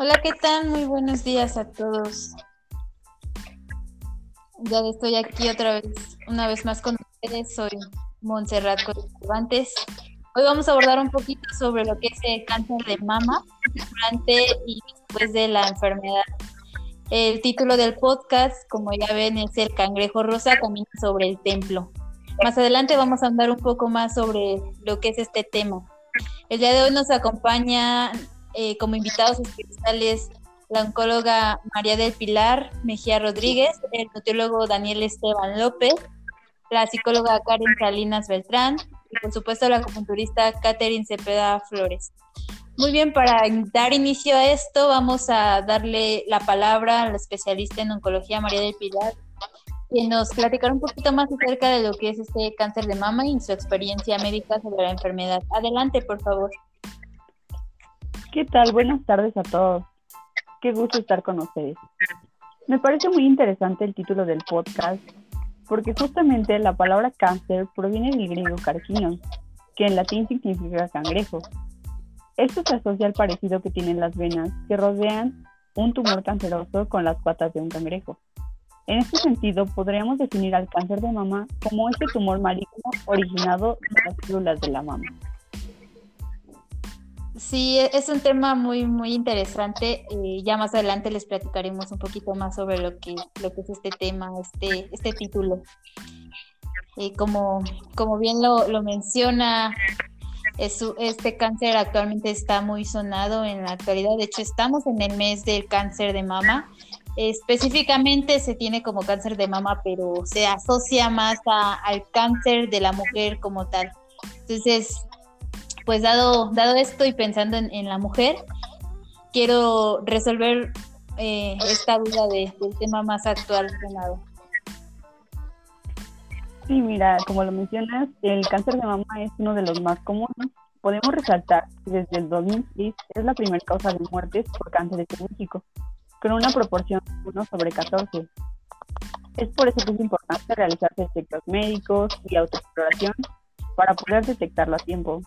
Hola, ¿qué tal? Muy buenos días a todos. Ya estoy aquí otra vez, una vez más con ustedes. Soy Montserrat Cervantes. Hoy vamos a abordar un poquito sobre lo que es el cáncer de mama durante y después de la enfermedad. El título del podcast, como ya ven, es El cangrejo rosa camina sobre el templo. Más adelante vamos a hablar un poco más sobre lo que es este tema. El día de hoy nos acompaña eh, como invitados especiales la oncóloga María del Pilar Mejía Rodríguez, el nutriólogo Daniel Esteban López, la psicóloga Karen Salinas Beltrán y por supuesto la acupunturista Catherine Cepeda Flores. Muy bien, para dar inicio a esto vamos a darle la palabra a la especialista en oncología María del Pilar, que nos platicará un poquito más acerca de lo que es este cáncer de mama y su experiencia médica sobre la enfermedad. Adelante, por favor. ¿Qué tal? Buenas tardes a todos. Qué gusto estar con ustedes. Me parece muy interesante el título del podcast porque justamente la palabra cáncer proviene del griego carcinos, que en latín significa cangrejo. Esto se asocia al parecido que tienen las venas que rodean un tumor canceroso con las patas de un cangrejo. En este sentido, podríamos definir al cáncer de mama como este tumor maligno originado de las células de la mama. Sí, e, es un tema muy, muy interesante. Eh, ya más adelante les platicaremos un poquito más sobre lo que, lo que es este tema, este, este título. Eh, como, como bien lo, lo menciona, este cáncer actualmente está muy sonado en la actualidad. De hecho, estamos en el mes del cáncer de mama. Específicamente se tiene como cáncer de mama, pero se asocia más al cáncer de la mujer como tal. Entonces, pues dado, dado esto y pensando en, la mujer, quiero resolver eh, esta duda de, del tema más actual. Sí, mira, como lo mencionas, el cáncer de mama es uno de los más comunes. Podemos resaltar que desde el 2006 es la primera causa de muertes por cáncer en México, con una proporción de 1 sobre 14. Es por eso que es importante realizarse efectos médicos y autoexploración para poder detectarlo a tiempo.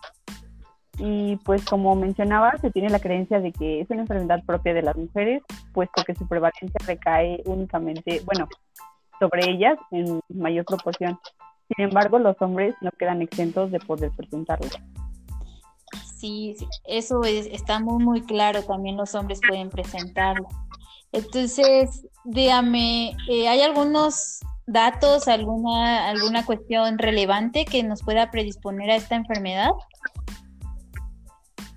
Y pues como mencionaba, se tiene la creencia de que es una enfermedad propia de las mujeres, puesto que su prevalencia recae únicamente, bueno, sobre ellas en mayor proporción. Sin embargo, los hombres no quedan exentos de poder presentarlo. Sí, eso es, está muy, muy claro, también los hombres pueden presentarlo. Entonces, dígame, eh, ¿hay algunos datos, alguna, alguna cuestión relevante que nos pueda predisponer a esta enfermedad?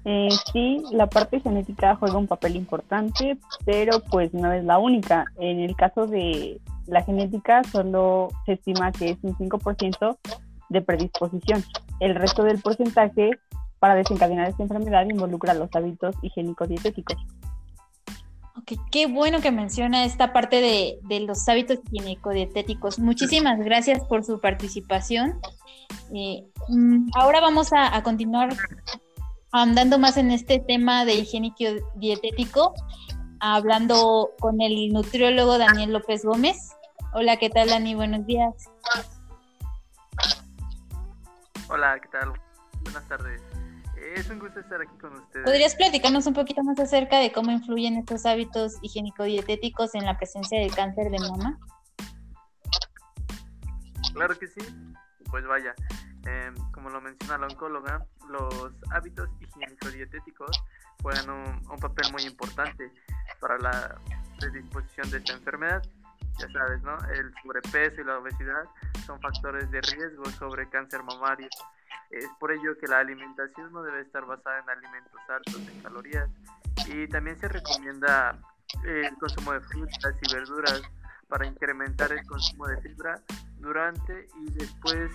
Eh, sí, la parte genética juega un papel importante, pero pues no es la única. En el caso de la genética solo se estima que es un 5% de predisposición. El resto del porcentaje para desencadenar esta enfermedad involucra los hábitos higiénicos dietéticos. Ok, qué bueno que menciona esta parte de, de los hábitos higiénico-dietéticos. Muchísimas gracias por su participación. Eh, mm, ahora vamos a continuar andando más en este tema de higiénico dietético, hablando con el nutriólogo Daniel López Gómez. Hola, ¿qué tal, Dani? Buenos días. Hola, ¿qué tal? Buenas tardes. Es un gusto estar aquí con ustedes. ¿Podrías platicarnos un poquito más acerca de cómo influyen estos hábitos higiénico-dietéticos en la presencia del cáncer de mama? Claro que sí. Pues vaya, Em, como lo menciona la oncóloga, los hábitos higiénico-dietéticos juegan un, papel muy importante para la predisposición de esta enfermedad. Ya sabes, ¿no? El sobrepeso y la obesidad son factores de riesgo sobre cáncer mamario. Es por ello que la alimentación no debe estar basada en alimentos altos en calorías. Y también se recomienda el consumo de frutas y verduras para incrementar el consumo de fibra durante y después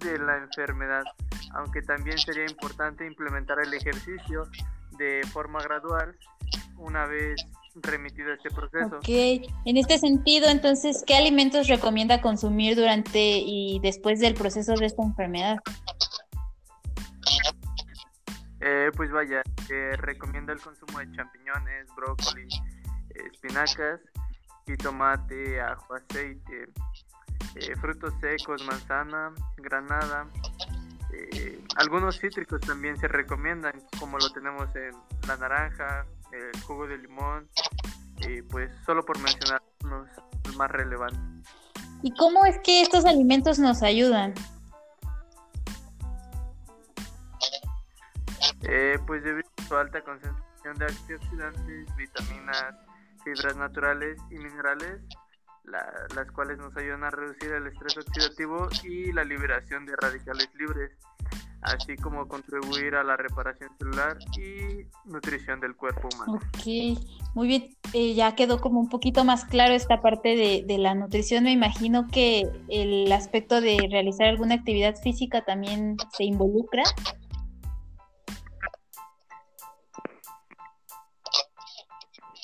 de la enfermedad, aunque también sería importante implementar el ejercicio de forma gradual una vez remitido este proceso. Ok, en este sentido, entonces, ¿qué alimentos recomienda consumir durante y después del proceso de esta enfermedad? Eh, pues vaya, eh, recomienda el consumo de champiñones, brócoli, espinacas y tomate, ajo, aceite, eh, frutos secos, manzana, granada, Eh, algunos cítricos también se recomiendan, como lo tenemos en la naranja, el jugo de limón, y pues solo por mencionar unos más relevantes. ¿Y cómo es que estos alimentos nos ayudan? Eh, pues debido a su alta concentración de antioxidantes, vitaminas, fibras naturales y minerales, las cuales nos ayudan a reducir el estrés oxidativo y la liberación de radicales libres, así como contribuir a la reparación celular y nutrición del cuerpo humano. Ok, muy bien, eh, ya quedó como un poquito más claro esta parte de, de, la nutrición. Me imagino que el aspecto de realizar alguna actividad física también se involucra.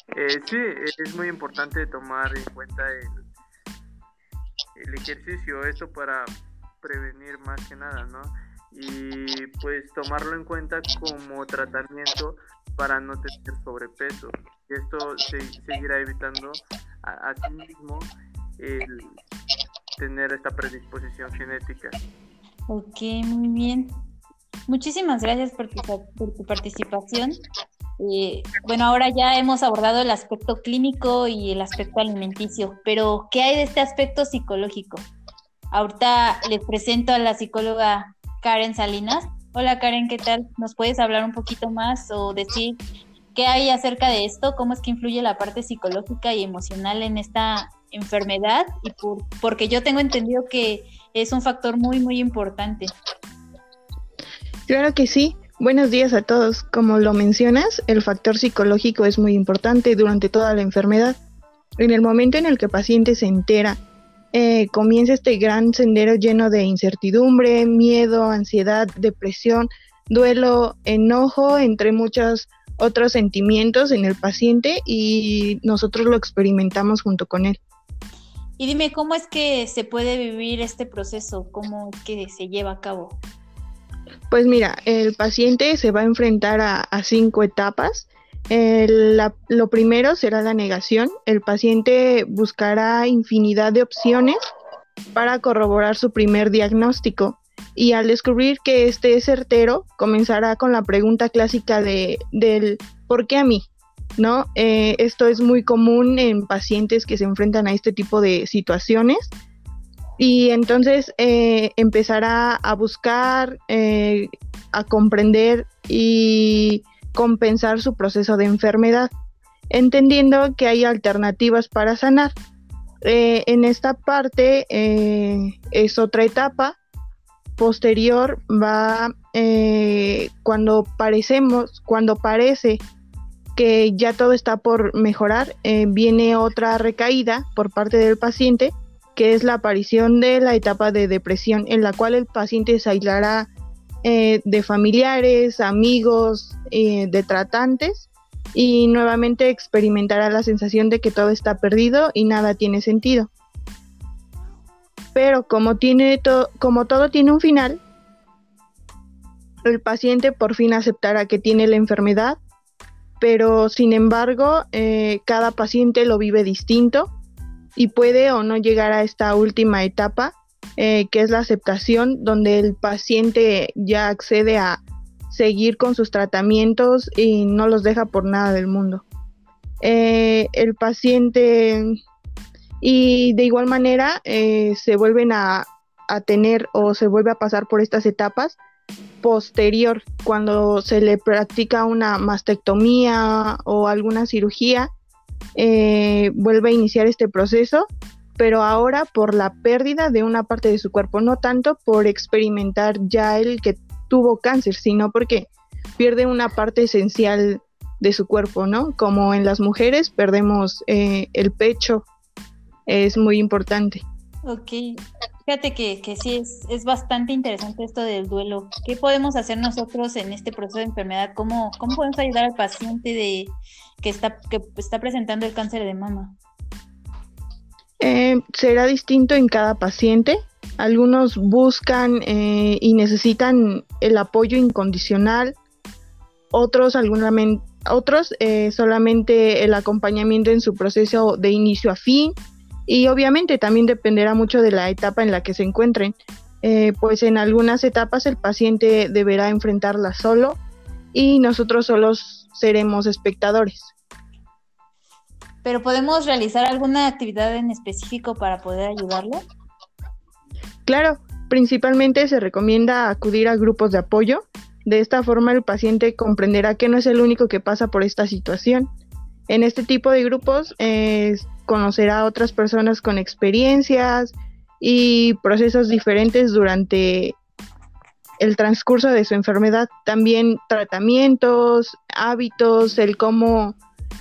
Eh, sí, es muy importante tomar en cuenta el, ejercicio, esto para prevenir más que nada, ¿no? Y pues tomarlo en cuenta como tratamiento para no tener sobrepeso. Esto se, seguirá evitando a, sí mismo el tener esta predisposición genética. Ok, muy bien. Muchísimas gracias por tu, por tu participación. Eh, bueno, ahora ya hemos abordado el aspecto clínico y el aspecto alimenticio, pero ¿qué hay de este aspecto psicológico? Ahorita les presento a la psicóloga Karen Salinas. Hola Karen, ¿qué tal? ¿Nos puedes hablar un poquito más o decir qué hay acerca de esto? ¿Cómo es que influye la parte psicológica y emocional en esta enfermedad? Y por, porque yo tengo entendido que es un factor muy, muy importante. Claro que sí. Buenos días a todos. Como lo mencionas, el factor psicológico es muy importante durante toda la enfermedad. En el momento en el que el paciente se entera, eh, comienza este gran sendero lleno de incertidumbre, miedo, ansiedad, depresión, duelo, enojo, entre muchos otros sentimientos en el paciente y nosotros lo experimentamos junto con él. Y dime, ¿cómo es que se puede vivir este proceso? ¿Cómo que se lleva a cabo? Pues mira, el paciente se va a enfrentar a, cinco etapas. lo primero será la negación. El paciente buscará infinidad de opciones para corroborar su primer diagnóstico y al descubrir que este es certero, comenzará con la pregunta clásica de, del ¿por qué a mí? ¿No? Eh, esto es muy común en pacientes que se enfrentan a este tipo de situaciones y entonces eh, empezará a buscar, eh, a comprender y compensar su proceso de enfermedad, entendiendo que hay alternativas para sanar. Eh, en esta parte es otra etapa. Posterior va cuando parecemos, cuando parece que ya todo está por mejorar, viene otra recaída por parte del paciente que es la aparición de la etapa de depresión en la cual el paciente se aislará eh, de familiares, amigos, eh, de tratantes y nuevamente experimentará la sensación de que todo está perdido y nada tiene sentido. Pero como, tiene como todo tiene un final, el paciente por fin aceptará que tiene la enfermedad, pero sin embargo eh, cada paciente lo vive distinto y puede o no llegar a esta última etapa, eh, que es la aceptación, donde el paciente ya accede a seguir con sus tratamientos y no los deja por nada del mundo. Eh, el paciente y de igual manera eh, se vuelven a, a tener o se vuelve a pasar por estas etapas posterior cuando se le practica una mastectomía o alguna cirugía eh, vuelve a iniciar este proceso, pero ahora por la pérdida de una parte de su cuerpo, no tanto por experimentar ya el que tuvo cáncer, sino porque pierde una parte esencial de su cuerpo, ¿no? Como en las mujeres perdemos eh, el pecho, es muy importante. Ok, fíjate que, que sí es, es, bastante interesante esto del duelo. ¿Qué podemos hacer nosotros en este proceso de enfermedad? ¿Cómo, cómo podemos ayudar al paciente de, que, está, que está presentando el cáncer de mama? Eh, será distinto en cada paciente. Algunos buscan eh, y necesitan el apoyo incondicional, otros, otros eh, solamente el acompañamiento en su proceso de inicio a fin y obviamente también dependerá mucho de la etapa en la que se encuentren. eh, pues en algunas etapas el paciente deberá enfrentarla solo y nosotros solos seremos espectadores. ¿Pero podemos realizar alguna actividad en específico para poder ayudarlo? Claro, principalmente se recomienda acudir a grupos de apoyo. De esta forma el paciente comprenderá que no es el único que pasa por esta situación. En este tipo de grupos eh, conocerá a otras personas con experiencias y procesos diferentes durante el transcurso de su enfermedad. También tratamientos, hábitos, el cómo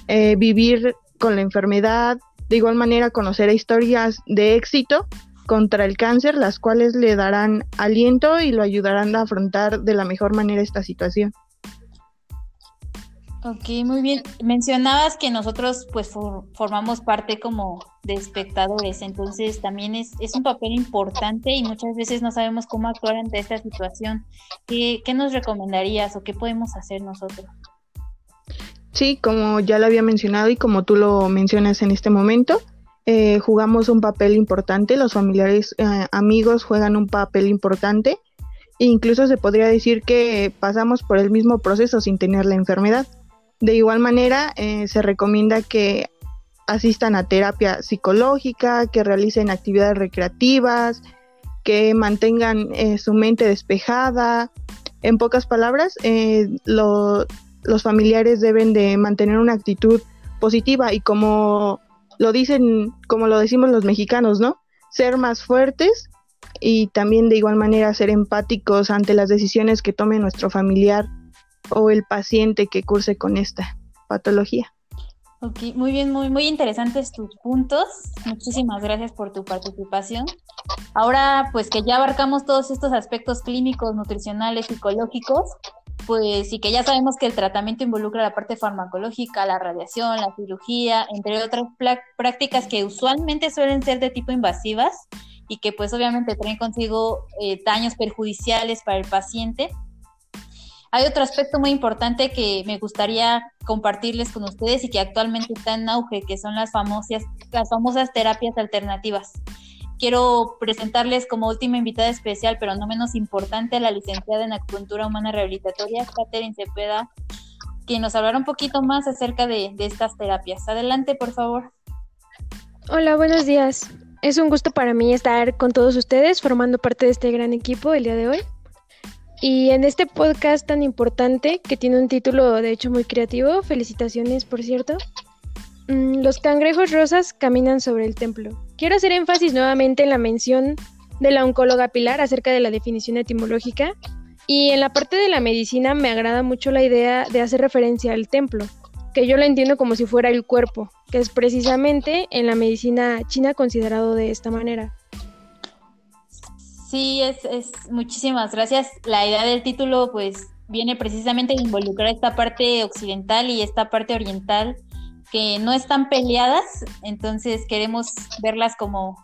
eh, vivir con la enfermedad. De igual manera, conocer historias de éxito contra el cáncer, las cuales le darán aliento y lo ayudarán a afrontar de la mejor manera esta situación. Ok, muy bien. Mencionabas que nosotros pues formamos parte como de espectadores, entonces también es, un papel importante y muchas veces no sabemos cómo actuar ante esta situación. ¿Qué, ¿Qué, nos recomendarías o qué podemos hacer nosotros? Sí, como ya lo había mencionado y como tú lo mencionas en este momento, eh, jugamos un papel importante, los familiares eh, amigos juegan un papel importante e incluso se podría decir que pasamos por el mismo proceso sin tener la enfermedad. De igual manera, eh, se recomienda que asistan a terapia psicológica, que realicen actividades recreativas, que mantengan su mente despejada. En pocas palabras, los familiares deben de mantener una actitud positiva y como lo dicen como lo decimos los mexicanos, ¿no? Ser más fuertes y también de igual manera ser empáticos ante las decisiones que tome nuestro familiar o el paciente que curse con esta patología. Ok, muy bien, muy, muy interesantes tus puntos. Muchísimas gracias por tu participación. Ahora, pues que ya abarcamos todos estos aspectos clínicos, nutricionales, psicológicos, pues sí que ya sabemos que el tratamiento involucra la parte farmacológica, la radiación, la cirugía, entre otras prácticas que usualmente suelen ser de tipo invasivas y que pues obviamente traen consigo eh, daños perjudiciales para el paciente. Hay otro aspecto muy importante que me gustaría compartirles con ustedes y que actualmente está en auge, que son las famosas, terapias alternativas quiero presentarles como última invitada especial, pero no menos importante, a la licenciada en acupuntura humana rehabilitatoria, Catherine Cepeda, quien nos hablará un poquito más acerca de, de estas terapias. Adelante, por favor. Hola, buenos días. Es un gusto para mí estar con todos ustedes formando parte de este gran equipo el día de hoy. Y en este podcast tan importante que tiene un título de hecho muy creativo, felicitaciones por cierto, Mm, los cangrejos rosas caminan sobre el templo. Quiero hacer énfasis nuevamente en la mención de la oncóloga Pilar acerca de la definición etimológica. Y en la parte de la medicina me agrada mucho la idea de hacer referencia al templo, que yo lo entiendo como si fuera el cuerpo, que es precisamente en la medicina china considerado de esta manera. Sí, es, es muchísimas gracias. La idea del título pues viene precisamente de involucrar esta parte occidental y esta parte oriental que no están peleadas, entonces queremos verlas como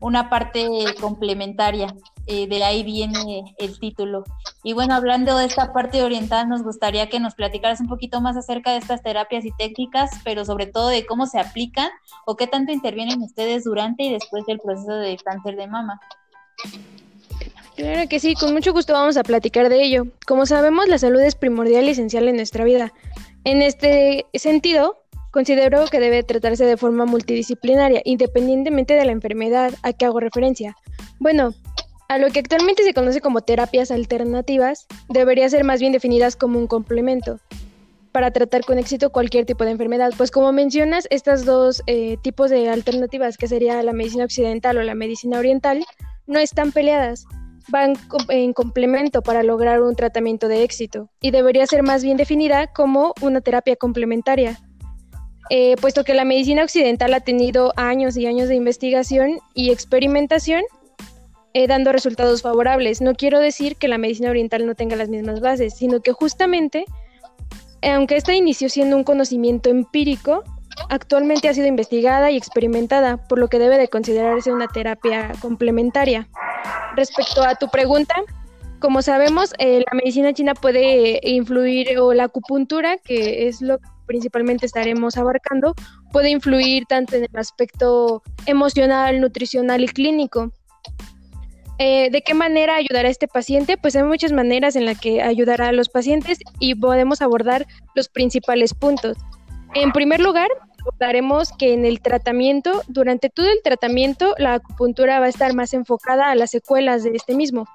una parte complementaria. Eh, de ahí viene el título. Y bueno, hablando de esta parte oriental, nos gustaría que nos platicaras un poquito más acerca de estas terapias y técnicas, pero sobre todo de cómo se aplican o qué tanto intervienen ustedes durante y después del proceso de cáncer de mama. Claro que sí, con mucho gusto vamos a platicar de ello. Como sabemos, la salud es primordial y esencial en nuestra vida. En este sentido, Considero que debe tratarse de forma multidisciplinaria, independientemente de la enfermedad a que hago referencia. Bueno, a lo que actualmente se conoce como terapias alternativas, debería ser más bien definidas como un complemento para tratar con éxito cualquier tipo de enfermedad. Pues como mencionas, estas dos eh, tipos de alternativas, que sería la medicina occidental o la medicina oriental, no están peleadas, van en complemento para lograr un tratamiento de éxito y debería ser más bien definida como una terapia complementaria eh, puesto que la medicina occidental ha tenido años y años de investigación y experimentación, eh, dando resultados favorables. No quiero decir que la medicina oriental no tenga las mismas bases, sino que justamente, aunque esta inició siendo un conocimiento empírico, actualmente ha sido investigada y experimentada, por lo que debe de considerarse una terapia complementaria. Respecto a tu pregunta, como sabemos, eh, la medicina china puede influir, o la acupuntura, que es lo que principalmente estaremos abarcando, puede influir tanto en el aspecto emocional, nutricional y clínico. Eh, ¿De qué manera ayudar a este paciente? Pues hay muchas maneras en las que ayudar a los pacientes y podemos abordar los principales puntos. En primer lugar, abordaremos que en el tratamiento, durante todo el tratamiento, la acupuntura va a estar más enfocada a las secuelas de este mismo.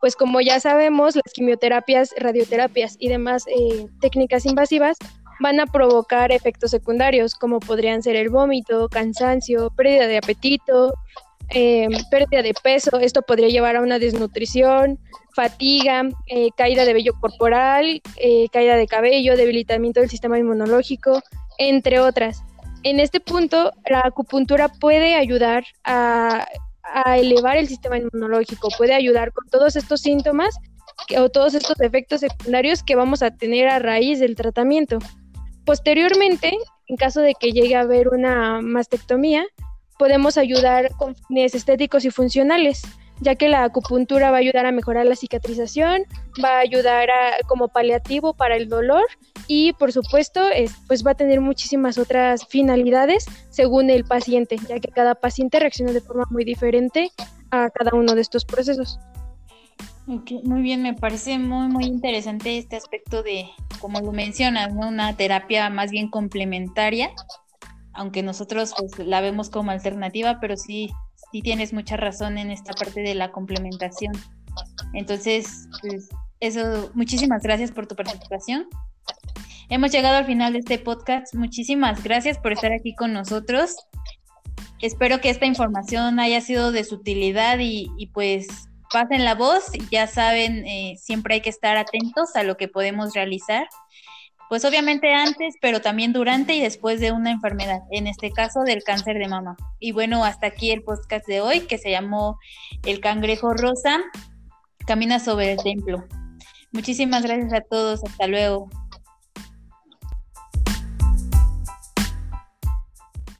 Pues como ya sabemos, las quimioterapias, radioterapias y demás eh, técnicas invasivas van a provocar efectos secundarios, como podrían ser el vómito, cansancio, pérdida de apetito, eh, pérdida de peso. Esto podría llevar a una desnutrición, fatiga, eh, caída de vello corporal, caída de cabello, debilitamiento del sistema inmunológico, entre otras. En este punto, la acupuntura puede ayudar a, elevar el sistema inmunológico, puede ayudar con todos estos síntomas o todos estos efectos secundarios que vamos a tener a raíz del tratamiento. Posteriormente, en caso de que llegue a haber una mastectomía, podemos ayudar con fines estéticos y funcionales ya que la acupuntura va a ayudar a mejorar la cicatrización, va a ayudar como paliativo para el dolor y por supuesto pues va a tener muchísimas otras finalidades según el paciente, ya que cada paciente reacciona de forma muy diferente a cada uno de estos procesos. muy bien, me parece muy, muy interesante este aspecto de, como lo mencionas, una terapia más bien complementaria, aunque nosotros pues, la vemos como alternativa, pero sí sí tienes mucha razón en esta parte de la complementación. Entonces, pues, eso, muchísimas gracias por tu participación. Hemos llegado al final de este podcast. Muchísimas gracias por estar aquí con nosotros. Espero que esta información haya sido de su utilidad y, pues pasen la voz. Ya saben, eh, siempre hay que estar atentos a lo que podemos realizar pues obviamente antes, pero también durante y después de una enfermedad, en este caso del cáncer de mama. Y bueno, hasta aquí el podcast de hoy que se llamó El cangrejo rosa camina sobre el templo. Muchísimas gracias a todos, hasta luego.